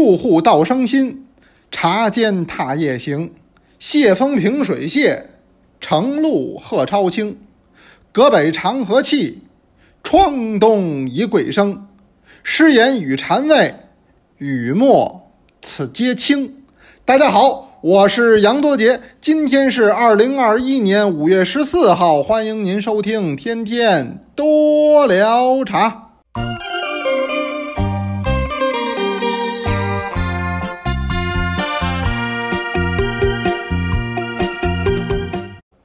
入户道生新，茶间踏夜行。谢风平水榭，城路鹤超清。隔北长河气，窗东一桂声。诗言与禅味，雨墨此皆清。大家好，我是杨多杰，今天是二零二一年五月十四号，欢迎您收听《天天多聊茶》。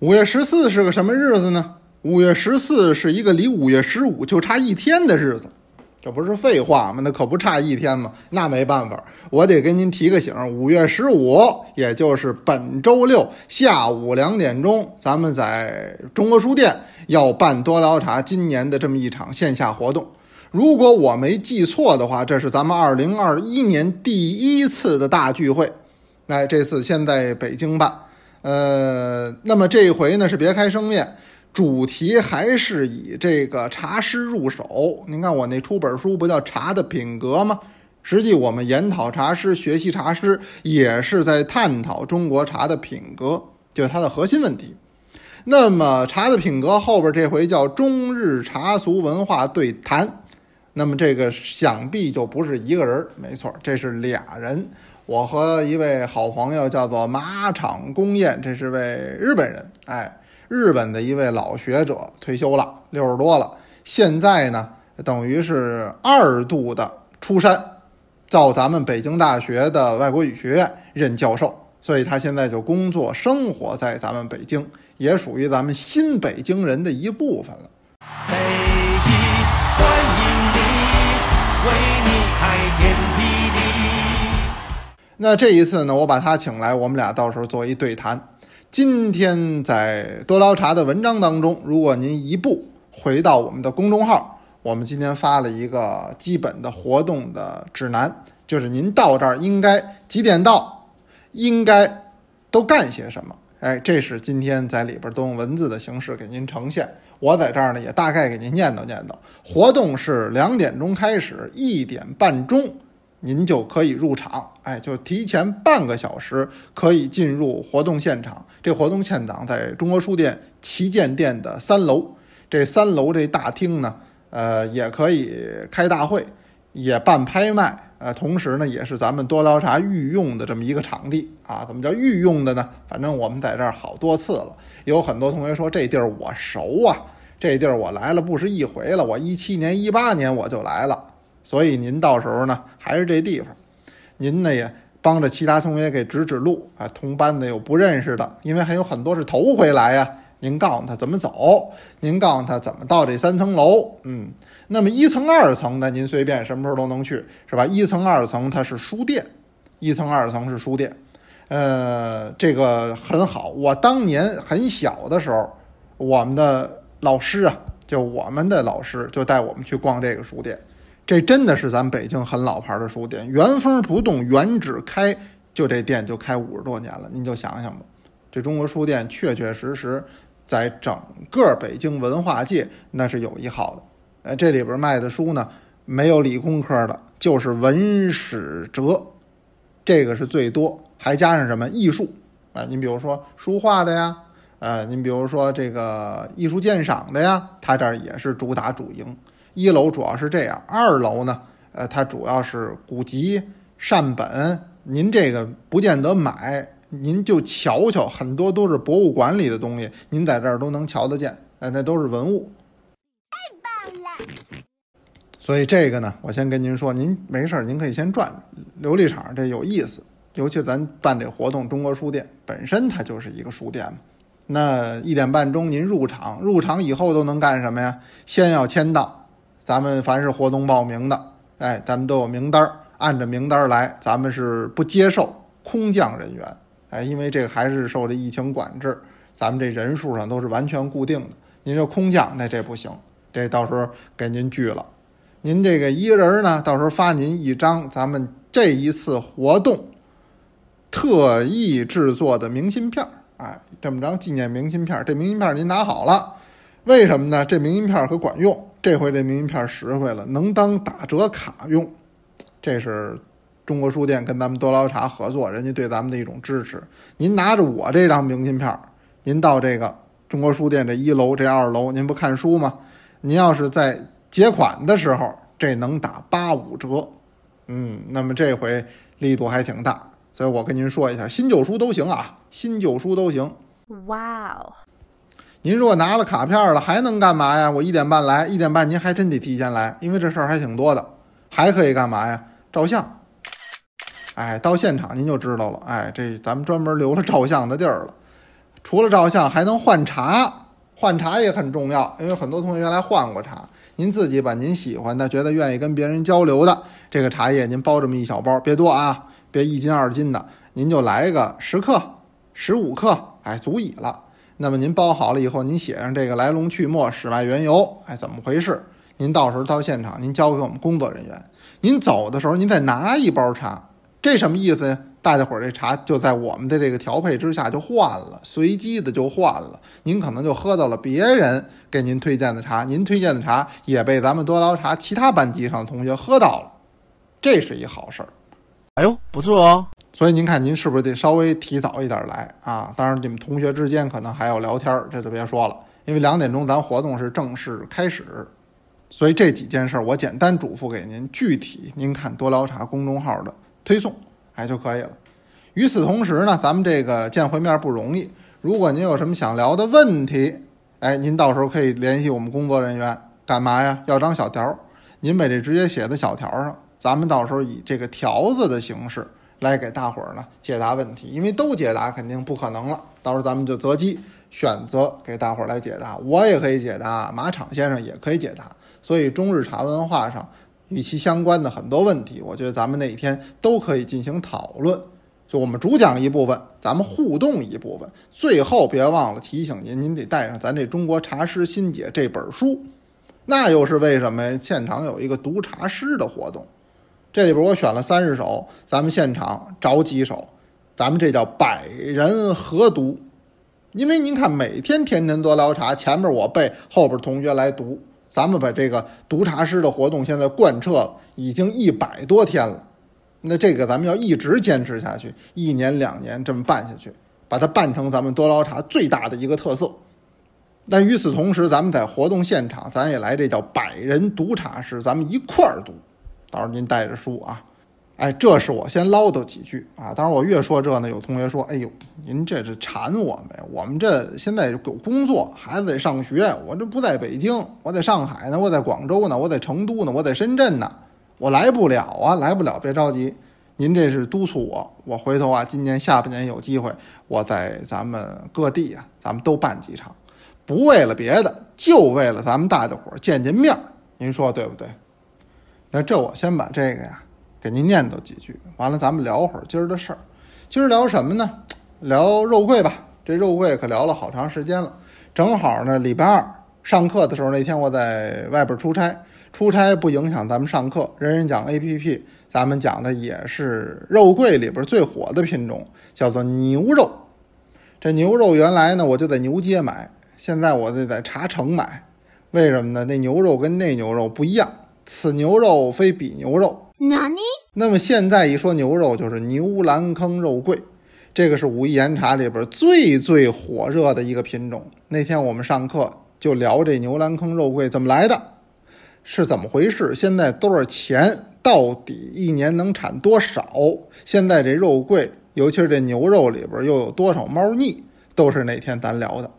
五月十四是个什么日子呢？五月十四是一个离五月十五就差一天的日子，这不是废话吗？那可不差一天吗？那没办法，我得给您提个醒：五月十五，也就是本周六下午两点钟，咱们在中国书店要办多聊茶今年的这么一场线下活动。如果我没记错的话，这是咱们二零二一年第一次的大聚会。哎，这次先在北京办。呃，那么这一回呢是别开生面，主题还是以这个茶师入手。您看我那出本书不叫《茶的品格》吗？实际我们研讨茶师、学习茶师，也是在探讨中国茶的品格，就是它的核心问题。那么茶的品格后边这回叫中日茶俗文化对谈，那么这个想必就不是一个人，没错，这是俩人。我和一位好朋友叫做马场公彦，这是位日本人，哎，日本的一位老学者，退休了，六十多了，现在呢，等于是二度的出山，到咱们北京大学的外国语学院任教授，所以他现在就工作生活在咱们北京，也属于咱们新北京人的一部分了。那这一次呢，我把他请来，我们俩到时候做一对谈。今天在多聊茶的文章当中，如果您一步回到我们的公众号，我们今天发了一个基本的活动的指南，就是您到这儿应该几点到，应该都干些什么。哎，这是今天在里边都用文字的形式给您呈现。我在这儿呢也大概给您念叨念叨。活动是两点钟开始，一点半钟。您就可以入场，哎，就提前半个小时可以进入活动现场。这活动现场在中国书店旗舰店的三楼，这三楼这大厅呢，呃，也可以开大会，也办拍卖，呃，同时呢，也是咱们多聊茶御用的这么一个场地啊。怎么叫御用的呢？反正我们在这儿好多次了，有很多同学说这地儿我熟啊，这地儿我来了不是一回了，我一七年、一八年我就来了。所以您到时候呢，还是这地方，您呢也帮着其他同学给指指路啊。同班的有不认识的，因为还有很多是头回来呀。您告诉他怎么走，您告诉他怎么到这三层楼。嗯，那么一层、二层的您随便什么时候都能去，是吧？一层、二层它是书店，一层、二层是书店，呃，这个很好。我当年很小的时候，我们的老师啊，就我们的老师就带我们去逛这个书店。这真的是咱北京很老牌的书店，原封不动原址开，就这店就开五十多年了。您就想想吧，这中国书店确确实实在整个北京文化界那是有一号的。呃，这里边卖的书呢，没有理工科的，就是文史哲，这个是最多，还加上什么艺术啊？您比如说书画的呀，呃，您比如说这个艺术鉴赏的呀，它这儿也是主打主营。一楼主要是这样，二楼呢，呃，它主要是古籍善本，您这个不见得买，您就瞧瞧，很多都是博物馆里的东西，您在这儿都能瞧得见，哎，那都是文物，太棒了。所以这个呢，我先跟您说，您没事儿，您可以先转琉璃厂，这有意思，尤其咱办这活动，中国书店本身它就是一个书店嘛。那一点半钟您入场，入场以后都能干什么呀？先要签到。咱们凡是活动报名的，哎，咱们都有名单儿，按着名单儿来。咱们是不接受空降人员，哎，因为这个还是受这疫情管制，咱们这人数上都是完全固定的。您这空降，那这不行，这到时候给您拒了。您这个一个人呢，到时候发您一张咱们这一次活动特意制作的明信片，哎，这么张纪念明信片。这明信片您拿好了，为什么呢？这明信片可管用。这回这明信片实惠了，能当打折卡用，这是中国书店跟咱们多劳茶合作，人家对咱们的一种支持。您拿着我这张明信片，您到这个中国书店这一楼、这二楼，您不看书吗？您要是在结款的时候，这能打八五折。嗯，那么这回力度还挺大，所以我跟您说一下，新旧书都行啊，新旧书都行。哇哦！您如果拿了卡片了，还能干嘛呀？我一点半来，一点半您还真得提前来，因为这事儿还挺多的。还可以干嘛呀？照相。哎，到现场您就知道了。哎，这咱们专门留了照相的地儿了。除了照相，还能换茶，换茶也很重要，因为很多同学原来换过茶。您自己把您喜欢的、觉得愿意跟别人交流的这个茶叶，您包这么一小包，别多啊，别一斤二斤的，您就来个十克、十五克，哎，足矣了。那么您包好了以后，您写上这个来龙去脉、始外缘由，哎，怎么回事？您到时候到现场，您交给我们工作人员。您走的时候，您再拿一包茶，这什么意思呀？大家伙儿这茶就在我们的这个调配之下就换了，随机的就换了。您可能就喝到了别人给您推荐的茶，您推荐的茶也被咱们多捞茶其他班级上的同学喝到了，这是一好事儿。哎呦，不错哦。所以您看，您是不是得稍微提早一点来啊？当然，你们同学之间可能还要聊天，这就别说了，因为两点钟咱活动是正式开始。所以这几件事我简单嘱咐给您，具体您看多聊茶公众号的推送，哎就可以了。与此同时呢，咱们这个见回面不容易，如果您有什么想聊的问题，哎，您到时候可以联系我们工作人员，干嘛呀？要张小条，您把这直接写在小条上，咱们到时候以这个条子的形式。来给大伙儿呢解答问题，因为都解答肯定不可能了。到时候咱们就择机选择给大伙儿来解答，我也可以解答，马场先生也可以解答。所以中日茶文化上与其相关的很多问题，我觉得咱们那一天都可以进行讨论。就我们主讲一部分，咱们互动一部分，最后别忘了提醒您，您得带上咱这《中国茶师新解》这本书。那又是为什么呀？现场有一个读茶诗的活动。这里边我选了三十首，咱们现场找几首，咱们这叫百人合读。因为您看，每天天天多聊茶，前面我背，后边同学来读，咱们把这个读茶诗的活动现在贯彻了，已经一百多天了。那这个咱们要一直坚持下去，一年两年这么办下去，把它办成咱们多聊茶最大的一个特色。但与此同时，咱们在活动现场，咱也来这叫百人读茶诗，咱们一块儿读。到时候您带着书啊，哎，这是我先唠叨几句啊。当然我越说这呢，有同学说：“哎呦，您这是馋我们呀？我们这现在有工作，孩子得上学，我这不在北京，我在上海呢，我在广州呢，我在成都呢，我在深圳呢，我来不了啊，来不了，别着急。您这是督促我，我回头啊，今年下半年有机会，我在咱们各地啊，咱们都办几场，不为了别的，就为了咱们大家伙见见面，您说对不对？”那这我先把这个呀给您念叨几句，完了咱们聊会儿今儿的事儿。今儿聊什么呢？聊肉桂吧。这肉桂可聊了好长时间了。正好呢，礼拜二上课的时候，那天我在外边出差，出差不影响咱们上课。人人讲 A P P，咱们讲的也是肉桂里边最火的品种，叫做牛肉。这牛肉原来呢，我就在牛街买，现在我得在茶城买。为什么呢？那牛肉跟那牛肉不一样。此牛肉非彼牛肉？那么现在一说牛肉，就是牛栏坑肉桂，这个是武夷岩茶里边最最火热的一个品种。那天我们上课就聊这牛栏坑肉桂怎么来的，是怎么回事？现在多少钱？到底一年能产多少？现在这肉桂，尤其是这牛肉里边又有多少猫腻？都是那天咱聊的，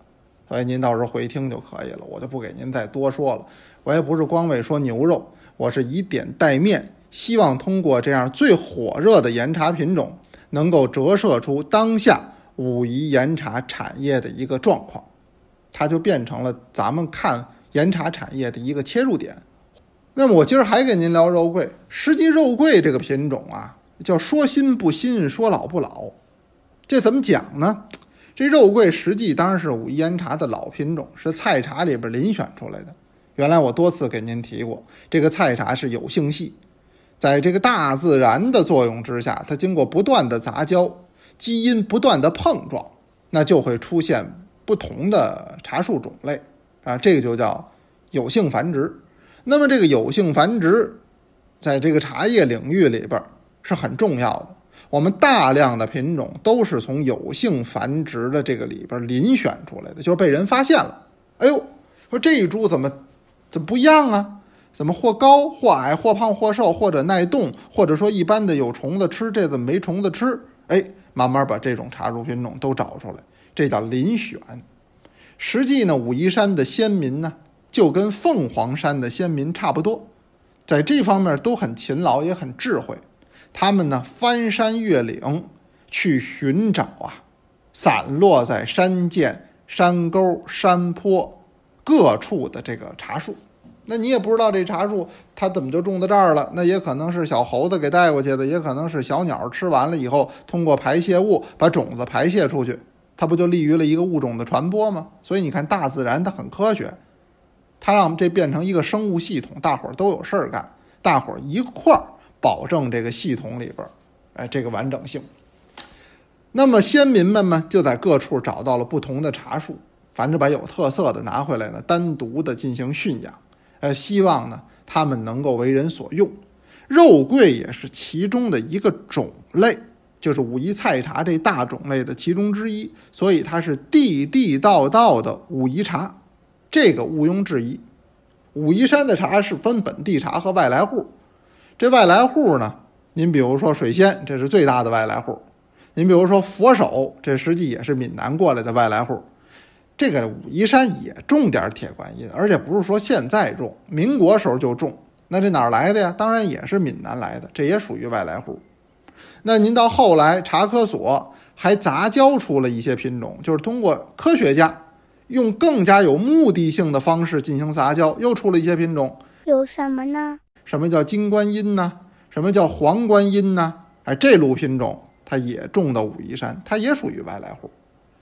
所以您到时候回听就可以了，我就不给您再多说了。我也不是光为说牛肉。我是以点带面，希望通过这样最火热的岩茶品种，能够折射出当下武夷岩茶产业的一个状况，它就变成了咱们看岩茶产业的一个切入点。那么我今儿还给您聊肉桂，实际肉桂这个品种啊，叫说新不新，说老不老，这怎么讲呢？这肉桂实际当然是武夷岩茶的老品种，是菜茶里边遴选出来的。原来我多次给您提过，这个菜茶是有性系，在这个大自然的作用之下，它经过不断的杂交，基因不断的碰撞，那就会出现不同的茶树种类啊，这个就叫有性繁殖。那么这个有性繁殖，在这个茶叶领域里边是很重要的。我们大量的品种都是从有性繁殖的这个里边遴选出来的，就是被人发现了。哎呦，说这一株怎么怎么不一样啊？怎么或高或矮，或胖或瘦，或者耐冻，或者说一般的有虫子吃，这怎么没虫子吃？哎，慢慢把这种茶树品种都找出来，这叫遴选。实际呢，武夷山的先民呢，就跟凤凰山的先民差不多，在这方面都很勤劳，也很智慧。他们呢，翻山越岭去寻找啊，散落在山涧、山沟、山坡各处的这个茶树。那你也不知道这茶树它怎么就种在这儿了？那也可能是小猴子给带过去的，也可能是小鸟吃完了以后，通过排泄物把种子排泄出去。它不就利于了一个物种的传播吗？所以你看，大自然它很科学，它让这变成一个生物系统，大伙儿都有事儿干，大伙儿一块儿保证这个系统里边，哎，这个完整性。那么先民们呢，就在各处找到了不同的茶树，凡是把有特色的拿回来呢，单独的进行驯养，呃，希望呢，他们能够为人所用。肉桂也是其中的一个种类。就是武夷菜茶这大种类的其中之一，所以它是地地道道的武夷茶，这个毋庸置疑。武夷山的茶是分本地茶和外来户，这外来户呢，您比如说水仙，这是最大的外来户；您比如说佛手，这实际也是闽南过来的外来户。这个武夷山也种点铁观音，而且不是说现在种，民国时候就种。那这哪儿来的呀？当然也是闽南来的，这也属于外来户。那您到后来，茶科所还杂交出了一些品种，就是通过科学家用更加有目的性的方式进行杂交，又出了一些品种。有什么呢？什么叫金观音呢？什么叫黄观音呢？哎，这路品种它也种到武夷山，它也属于外来户，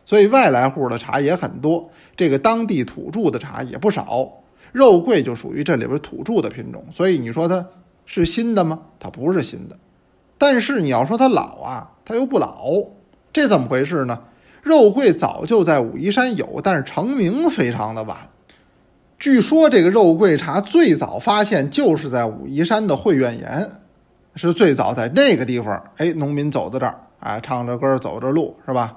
所以外来户的茶也很多，这个当地土著的茶也不少。肉桂就属于这里边土著的品种，所以你说它是新的吗？它不是新的。但是你要说它老啊，它又不老，这怎么回事呢？肉桂早就在武夷山有，但是成名非常的晚。据说这个肉桂茶最早发现就是在武夷山的慧苑岩，是最早在那个地方。哎，农民走到这儿，哎，唱着歌走着路，是吧？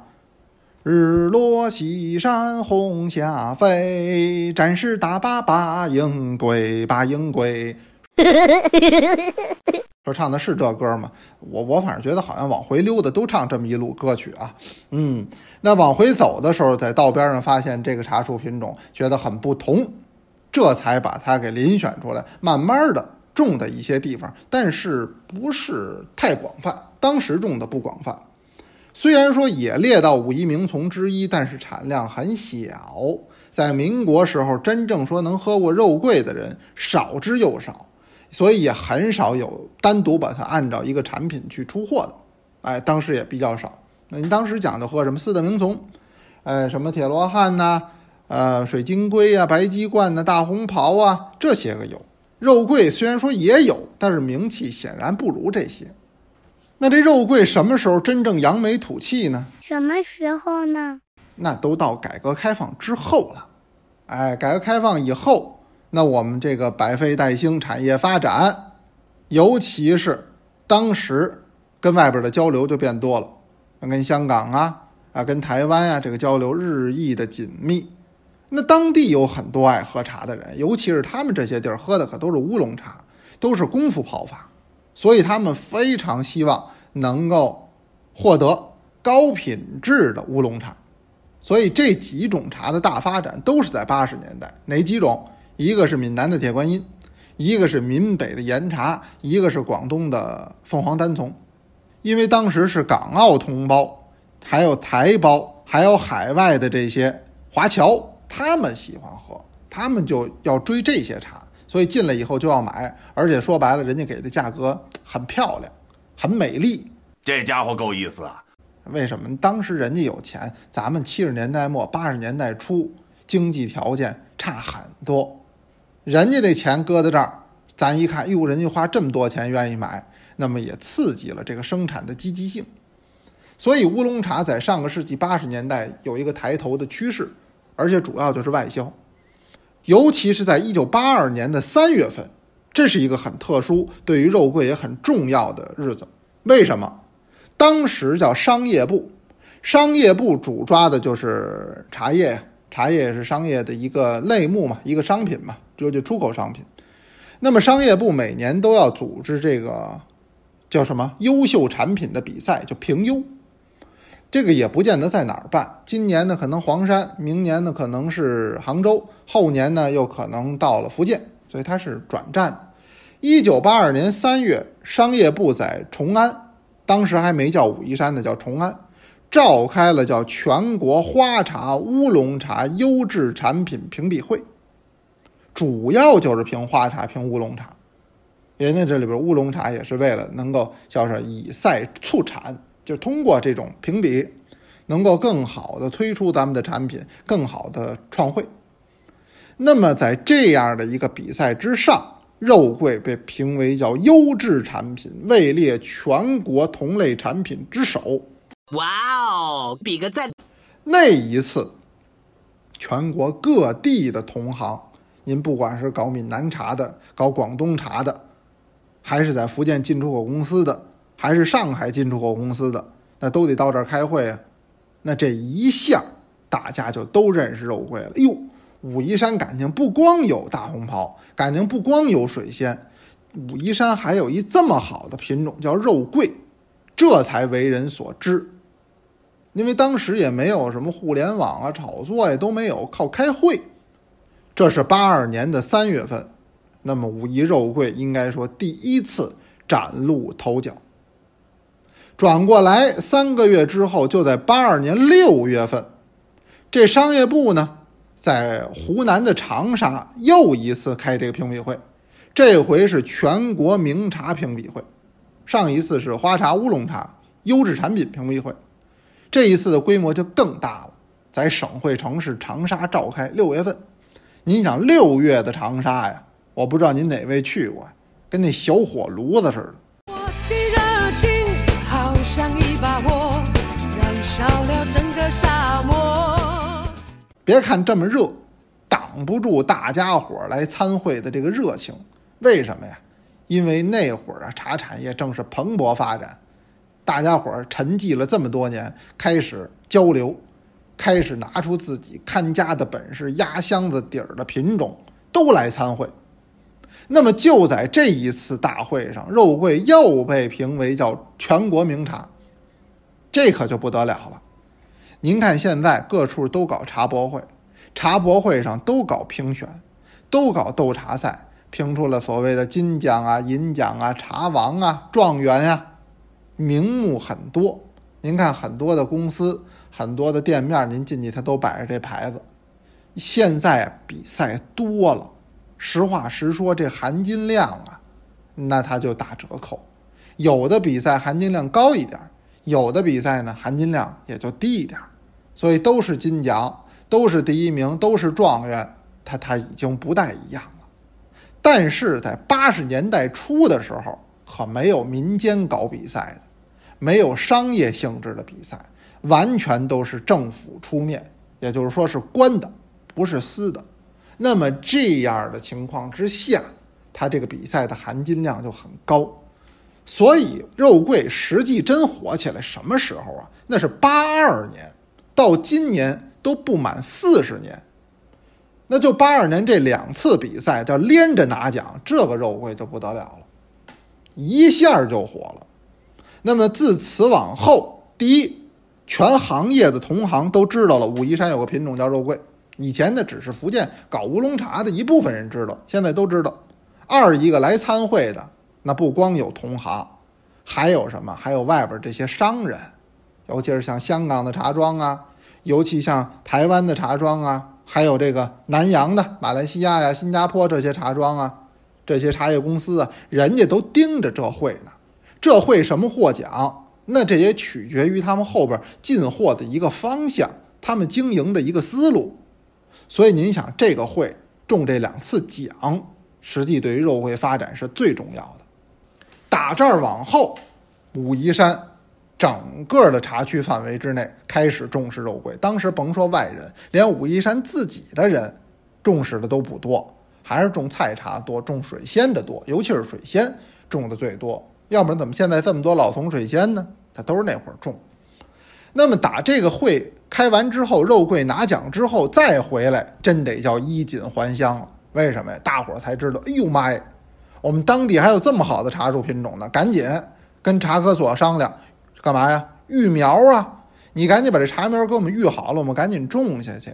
日落西山红霞飞，战士打靶把营归，把营归。说唱的是这歌吗？我我反正觉得好像往回溜达都唱这么一路歌曲啊。嗯，那往回走的时候，在道边上发现这个茶树品种，觉得很不同，这才把它给遴选出来，慢慢的种的一些地方，但是不是太广泛。当时种的不广泛，虽然说也列到五一名丛之一，但是产量很小。在民国时候，真正说能喝过肉桂的人少之又少。所以也很少有单独把它按照一个产品去出货的，哎，当时也比较少。那你当时讲的喝什么四大名丛，哎，什么铁罗汉呐，呃，水晶龟啊，白鸡冠呐，大红袍啊，这些个有。肉桂虽然说也有，但是名气显然不如这些。那这肉桂什么时候真正扬眉吐气呢？什么时候呢？那都到改革开放之后了。哎，改革开放以后。那我们这个百废待兴，产业发展，尤其是当时跟外边的交流就变多了，跟香港啊啊，跟台湾啊，这个交流日益的紧密。那当地有很多爱喝茶的人，尤其是他们这些地儿喝的可都是乌龙茶，都是功夫泡法，所以他们非常希望能够获得高品质的乌龙茶。所以这几种茶的大发展都是在八十年代，哪几种？一个是闽南的铁观音，一个是闽北的岩茶，一个是广东的凤凰单丛。因为当时是港澳同胞，还有台胞，还有海外的这些华侨，他们喜欢喝，他们就要追这些茶，所以进来以后就要买。而且说白了，人家给的价格很漂亮，很美丽。这家伙够意思啊！为什么？当时人家有钱，咱们七十年代末八十年代初经济条件差很多。人家那钱搁在这儿，咱一看，哟，人家花这么多钱愿意买，那么也刺激了这个生产的积极性。所以乌龙茶在上个世纪八十年代有一个抬头的趋势，而且主要就是外销。尤其是在一九八二年的三月份，这是一个很特殊、对于肉桂也很重要的日子。为什么？当时叫商业部，商业部主抓的就是茶叶，茶叶是商业的一个类目嘛，一个商品嘛，就就出口商品。那么商业部每年都要组织这个叫什么优秀产品的比赛，就评优。这个也不见得在哪儿办，今年呢可能黄山，明年呢可能是杭州，后年呢又可能到了福建，所以它是转战。一九八二年三月，商业部在崇安，当时还没叫武夷山呢，叫崇安，召开了叫全国花茶、乌龙茶优质产品评比会，主要就是评花茶、评乌龙茶。人家这里边乌龙茶也是为了能够叫是以赛促产。就通过这种评比，能够更好的推出咱们的产品，更好的创汇。那么在这样的一个比赛之上，肉桂被评为叫优质产品，位列全国同类产品之首。哇哦，比个赞！那一次，全国各地的同行，您不管是搞闽南茶的，搞广东茶的，还是在福建进出口公司的。还是上海进出口公司的，那都得到这儿开会啊。那这一下，大家就都认识肉桂了。哟，武夷山感情不光有大红袍，感情不光有水仙，武夷山还有一这么好的品种叫肉桂，这才为人所知。因为当时也没有什么互联网啊、炒作呀都没有，靠开会。这是八二年的三月份，那么武夷肉桂应该说第一次崭露头角。转过来三个月之后，就在八二年六月份，这商业部呢，在湖南的长沙又一次开这个评比会，这回是全国名茶评比会，上一次是花茶、乌龙茶优质产品评比会，这一次的规模就更大了，在省会城市长沙召开。六月份，您想六月的长沙呀，我不知道您哪位去过，跟那小火炉子似的。我的热情好像一把火，燃烧了整个沙漠。别看这么热，挡不住大家伙来参会的这个热情。为什么呀？因为那会儿啊，茶产业正是蓬勃发展，大家伙沉寂了这么多年，开始交流，开始拿出自己看家的本事，压箱子底儿的品种都来参会。那么就在这一次大会上，肉桂又被评为叫全国名茶，这可就不得了了。您看现在各处都搞茶博会，茶博会上都搞评选，都搞斗茶赛，评出了所谓的金奖啊、银奖啊、茶王啊、状元呀，名目很多。您看很多的公司、很多的店面，您进去它都摆着这牌子。现在比赛多了。实话实说，这含金量啊，那它就打折扣。有的比赛含金量高一点，有的比赛呢含金量也就低一点。所以都是金奖，都是第一名，都是状元，它它已经不太一样了。但是在八十年代初的时候，可没有民间搞比赛的，没有商业性质的比赛，完全都是政府出面，也就是说是官的，不是私的。那么这样的情况之下，它这个比赛的含金量就很高，所以肉桂实际真火起来什么时候啊？那是八二年，到今年都不满四十年，那就八二年这两次比赛叫连着拿奖，这个肉桂就不得了了，一下就火了。那么自此往后，第一，全行业的同行都知道了武夷山有个品种叫肉桂。以前呢，只是福建搞乌龙茶的一部分人知道，现在都知道。二一个来参会的，那不光有同行，还有什么？还有外边这些商人，尤其是像香港的茶庄啊，尤其像台湾的茶庄啊，还有这个南洋的马来西亚呀、新加坡这些茶庄啊，这些茶叶公司啊，人家都盯着这会呢。这会什么获奖？那这也取决于他们后边进货的一个方向，他们经营的一个思路。所以您想，这个会中这两次奖，实际对于肉桂发展是最重要的。打这儿往后，武夷山整个的茶区范围之内开始重视肉桂。当时甭说外人，连武夷山自己的人重视的都不多，还是种菜茶多，种水仙的多，尤其是水仙种的最多。要不然怎么现在这么多老同水仙呢？它都是那会儿种。那么打这个会开完之后，肉桂拿奖之后再回来，真得叫衣锦还乡了。为什么呀？大伙儿才知道，哎呦妈呀，我们当地还有这么好的茶树品种呢！赶紧跟茶科所商量，干嘛呀？育苗啊！你赶紧把这茶苗给我们育好了，我们赶紧种下去。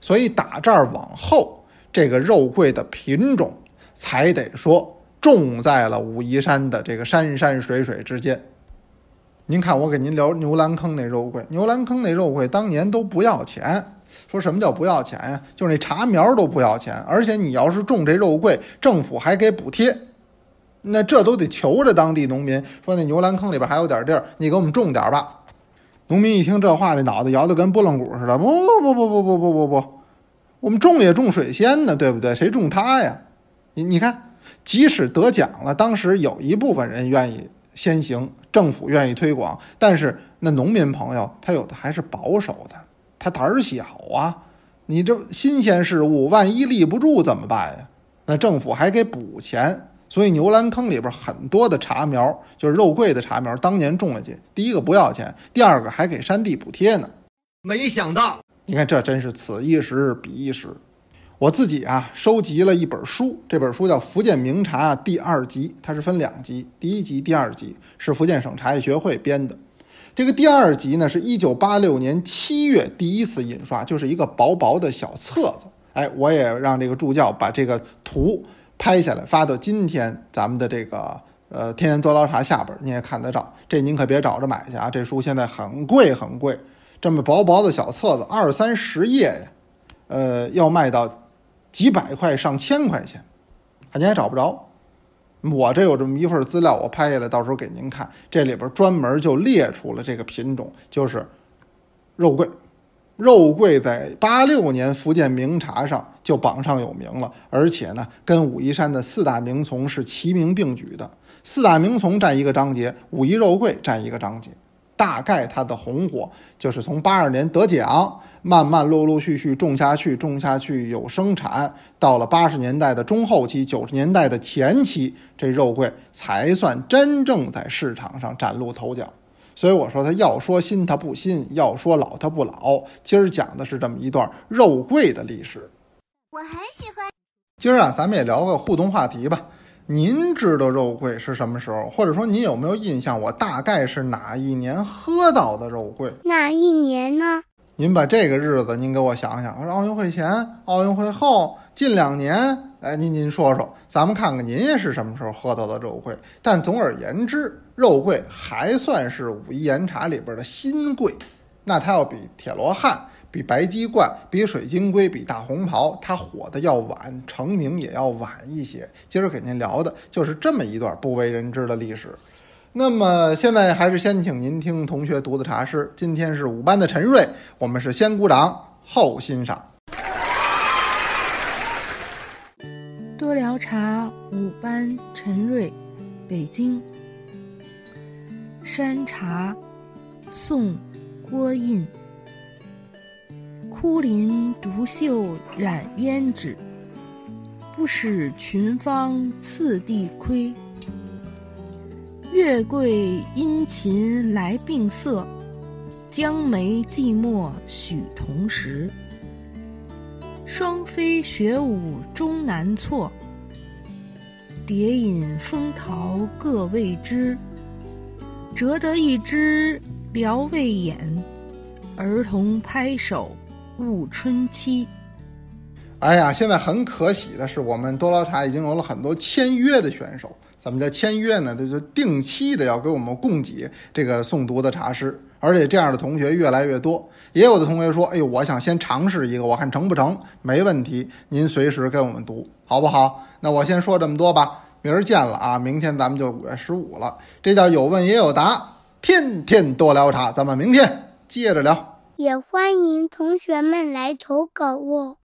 所以打这儿往后，这个肉桂的品种才得说种在了武夷山的这个山山水水之间。您看，我给您聊牛栏坑那肉桂，牛栏坑那肉桂当年都不要钱。说什么叫不要钱呀？就是那茶苗都不要钱，而且你要是种这肉桂，政府还给补贴。那这都得求着当地农民说，那牛栏坑里边还有点地儿，你给我们种点吧。农民一听这话，这脑袋摇得跟拨浪鼓似的。不不不不不不不不，我们种也种水仙呢，对不对？谁种它呀？你你看，即使得奖了，当时有一部分人愿意先行，政府愿意推广，但是那农民朋友他有的还是保守的，他胆儿小啊。你这新鲜事物，万一立不住怎么办呀？那政府还给补钱。所以牛栏坑里边很多的茶苗，就是肉桂的茶苗，当年种下去，第一个不要钱，第二个还给山地补贴呢。没想到，你看这真是此一时彼一时。我自己啊收集了一本书，这本书叫《福建名茶》第二集，它是分两集，第一集、第二集是福建省茶叶学会编的。这个第二集呢，是一九八六年七月第一次印刷，就是一个薄薄的小册子。哎，我也让这个助教把这个图。拍下来发到今天咱们的这个呃天天多捞茶下边，你也看得着。这您可别找着买去啊，这书现在很贵很贵，这么薄薄的小册子，二三十页呀，呃，要卖到几百块上千块钱，您还找不着。我这有这么一份资料，我拍下来，到时候给您看。这里边专门就列出了这个品种，就是肉桂。肉桂在八六年福建名茶上就榜上有名了，而且呢，跟武夷山的四大名丛是齐名并举的。四大名丛占一个章节，武夷肉桂占一个章节。大概它的红火就是从八二年得奖，慢慢陆陆续续种下去，种下去有生产，到了八十年代的中后期，九十年代的前期，这肉桂才算真正在市场上崭露头角。所以我说他要说新他不新，要说老他不老。今儿讲的是这么一段肉桂的历史。我很喜欢。今儿啊，咱们也聊个互动话题吧。您知道肉桂是什么时候？或者说您有没有印象？我大概是哪一年喝到的肉桂？哪一年呢？您把这个日子您给我想想。奥运会前、奥运会后、近两年，哎，您您说说，咱们看看您也是什么时候喝到的肉桂。但总而言之。肉桂还算是武夷岩茶里边的新贵，那它要比铁罗汉、比白鸡冠、比水晶龟、比大红袍，它火的要晚，成名也要晚一些。今儿给您聊的就是这么一段不为人知的历史。那么现在还是先请您听同学读的茶诗。今天是五班的陈瑞，我们是先鼓掌后欣赏。多聊茶五班陈瑞，北京。山茶，宋，郭印。枯林独秀染胭脂，不使群芳次第窥。月桂阴晴来并色，江梅寂寞许同时。双飞雪舞终难错，蝶隐风桃各未知。折得一枝聊未眼，儿童拍手误春期。哎呀，现在很可喜的是，我们多捞茶已经有了很多签约的选手。怎么叫签约呢？这就定期的要给我们供给这个诵读的茶诗，而且这样的同学越来越多。也有的同学说：“哎呦，我想先尝试一个，我看成不成？”没问题，您随时给我们读，好不好？那我先说这么多吧。明儿见了啊！明天咱们就五月十五了，这叫有问也有答，天天多聊茶，咱们明天接着聊。也欢迎同学们来投稿哦。